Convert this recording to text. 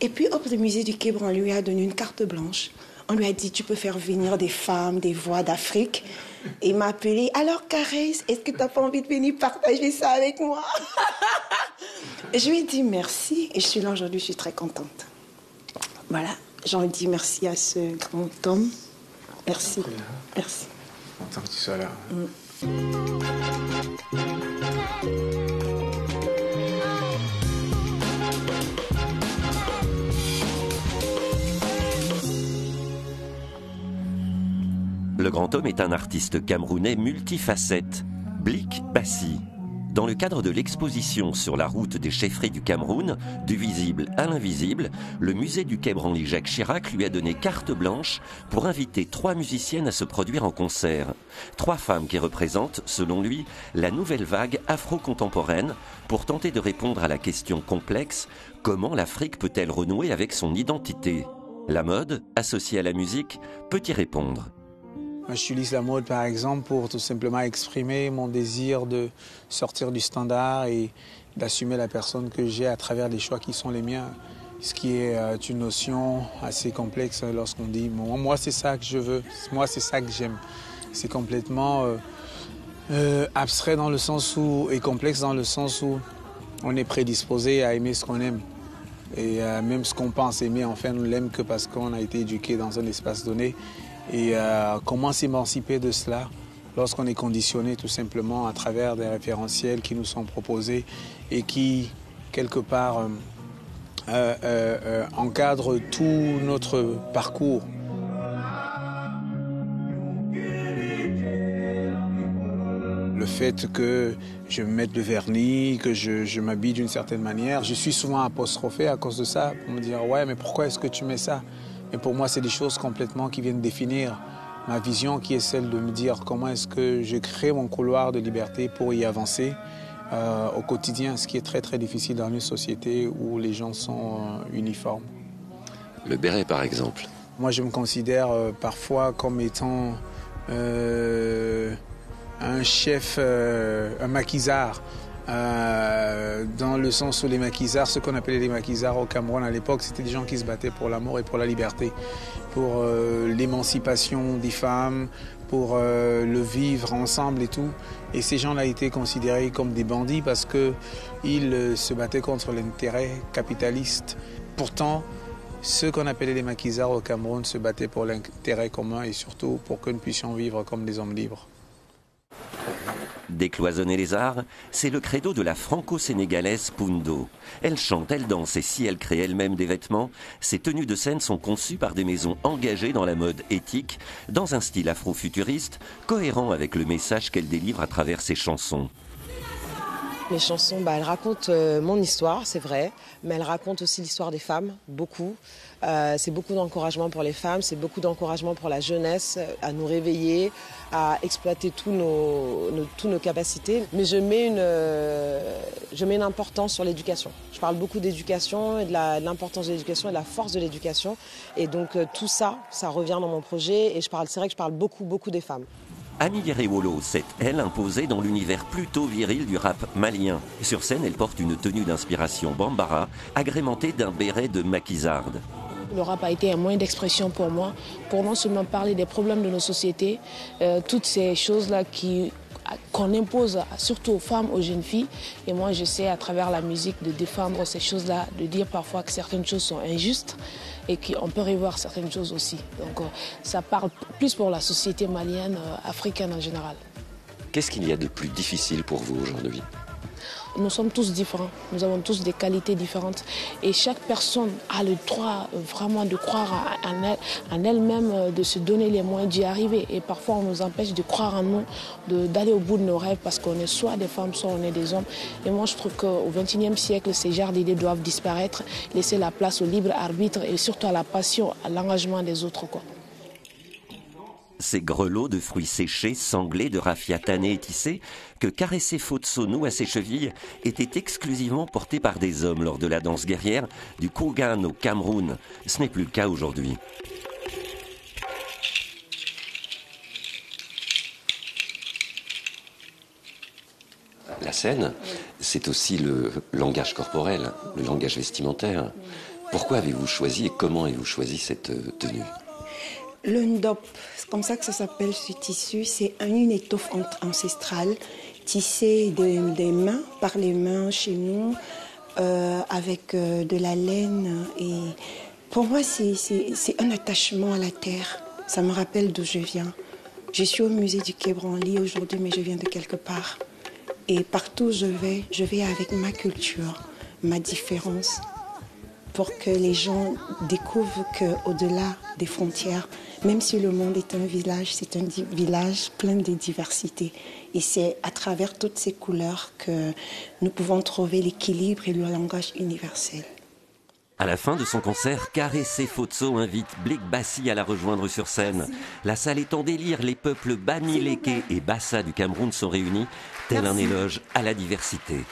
Et puis, hop, le musée du Quai on lui a donné une carte blanche. On lui a dit, tu peux faire venir des femmes, des voix d'Afrique. Et il m'a appelé, alors Caresse, est-ce que tu n'as pas envie de venir partager ça avec moi? Et Je lui ai dit merci. Et je suis là aujourd'hui, je suis très contente. Voilà, j'en dis merci à ce grand homme. Merci. Merci. Content que tu sois là. Le grand homme est un artiste camerounais multifacette, Blik Bassi. Dans le cadre de l'exposition sur la route des chefferies du Cameroun, du visible à l'invisible, le musée du Quai Branly Jacques Chirac lui a donné carte blanche pour inviter trois musiciennes à se produire en concert. Trois femmes qui représentent, selon lui, la nouvelle vague afro-contemporaine pour tenter de répondre à la question complexe comment l'Afrique peut-elle renouer avec son identité? La mode, associée à la musique, peut y répondre. J'utilise la mode par exemple pour tout simplement exprimer mon désir de sortir du standard et d'assumer la personne que j'ai à travers les choix qui sont les miens. Ce qui est euh, une notion assez complexe lorsqu'on dit moi c'est ça que je veux, moi c'est ça que j'aime. C'est complètement euh, euh, abstrait dans le sens où et complexe dans le sens où on est prédisposé à aimer ce qu'on aime. Et même ce qu'on pense aimer, en fait, on l'aime que parce qu'on a été éduqué dans un espace donné et euh, comment s'émanciper de cela lorsqu'on est conditionné tout simplement à travers des référentiels qui nous sont proposés et qui, quelque part, euh, euh, encadrent tout notre parcours? Le fait que je me mette le vernis, que je, je m'habille d'une certaine manière, je suis souvent apostrophé à cause de ça pour me dire ouais mais pourquoi est-ce que tu mets ça? Et pour moi, c'est des choses complètement qui viennent définir ma vision, qui est celle de me dire comment est-ce que je crée mon couloir de liberté pour y avancer euh, au quotidien, ce qui est très très difficile dans une société où les gens sont euh, uniformes. Le béret, par exemple. Moi, je me considère euh, parfois comme étant un chef, un maquisard. Euh, dans le sens où les maquisards, ce qu'on appelait les maquisards au Cameroun à l'époque, c'était des gens qui se battaient pour l'amour et pour la liberté, pour euh, l'émancipation des femmes, pour euh, le vivre ensemble et tout. Et ces gens-là étaient considérés comme des bandits parce qu'ils se battaient contre l'intérêt capitaliste. Pourtant, ceux qu'on appelait les maquisards au Cameroun se battaient pour l'intérêt commun et surtout pour que nous puissions vivre comme des hommes libres. Décloisonner les arts, c'est le credo de la franco-sénégalaise Pundo. Elle chante, elle danse et si elle crée elle-même des vêtements, ses tenues de scène sont conçues par des maisons engagées dans la mode éthique, dans un style afro-futuriste, cohérent avec le message qu'elle délivre à travers ses chansons. Mes chansons, bah, elles racontent euh, mon histoire, c'est vrai, mais elles racontent aussi l'histoire des femmes, beaucoup. Euh, c'est beaucoup d'encouragement pour les femmes, c'est beaucoup d'encouragement pour la jeunesse euh, à nous réveiller, à exploiter tous nos, nos, nos capacités. Mais je mets, une, je mets une importance sur l'éducation. Je parle beaucoup d'éducation et de l'importance de l'éducation et de la force de l'éducation. Et donc tout ça, ça revient dans mon projet. Et je parle, c'est vrai que je parle beaucoup, beaucoup des femmes. Annie Yerewolo s'est, elle, imposée dans l'univers plutôt viril du rap malien. Sur scène, elle porte une tenue d'inspiration bambara, agrémentée d'un béret de maquisarde. Le rap a été un moyen d'expression pour moi, pour non seulement parler des problèmes de nos sociétés, euh, toutes ces choses-là qui qu'on impose surtout aux femmes, aux jeunes filles. Et moi, j'essaie à travers la musique de défendre ces choses-là, de dire parfois que certaines choses sont injustes et qu'on peut revoir certaines choses aussi. Donc euh, ça parle plus pour la société malienne, euh, africaine en général. Qu'est-ce qu'il y a de plus difficile pour vous aujourd'hui? Nous sommes tous différents, nous avons tous des qualités différentes et chaque personne a le droit vraiment de croire en elle-même, de se donner les moyens d'y arriver. Et parfois on nous empêche de croire en nous, d'aller au bout de nos rêves parce qu'on est soit des femmes, soit on est des hommes. Et moi je trouve qu'au XXIe siècle, ces genres d'idées doivent disparaître, laisser la place au libre arbitre et surtout à la passion, à l'engagement des autres. Quoi. Ces grelots de fruits séchés, sanglés, de raffia et tissé, que caressait Fotso nous à ses chevilles, étaient exclusivement portés par des hommes lors de la danse guerrière du Kogan au Cameroun. Ce n'est plus le cas aujourd'hui. La scène, c'est aussi le langage corporel, le langage vestimentaire. Pourquoi avez-vous choisi et comment avez-vous choisi cette euh, tenue? Le ndop, c'est comme ça que ça s'appelle ce tissu, c'est une étoffe ancestrale tissée des mains, par les mains chez nous, euh, avec euh, de la laine. Et pour moi, c'est un attachement à la terre. Ça me rappelle d'où je viens. Je suis au musée du Quai Branly aujourd'hui, mais je viens de quelque part. Et partout où je vais, je vais avec ma culture, ma différence, pour que les gens découvrent qu'au-delà des frontières, même si le monde est un village, c'est un village plein de diversité. Et c'est à travers toutes ces couleurs que nous pouvons trouver l'équilibre et le langage universel. À la fin de son concert, Caressé Fotso invite Blake Bassi à la rejoindre sur scène. La salle est en délire, les peuples Bamileke et Bassa du Cameroun sont réunis, tel un éloge à la diversité.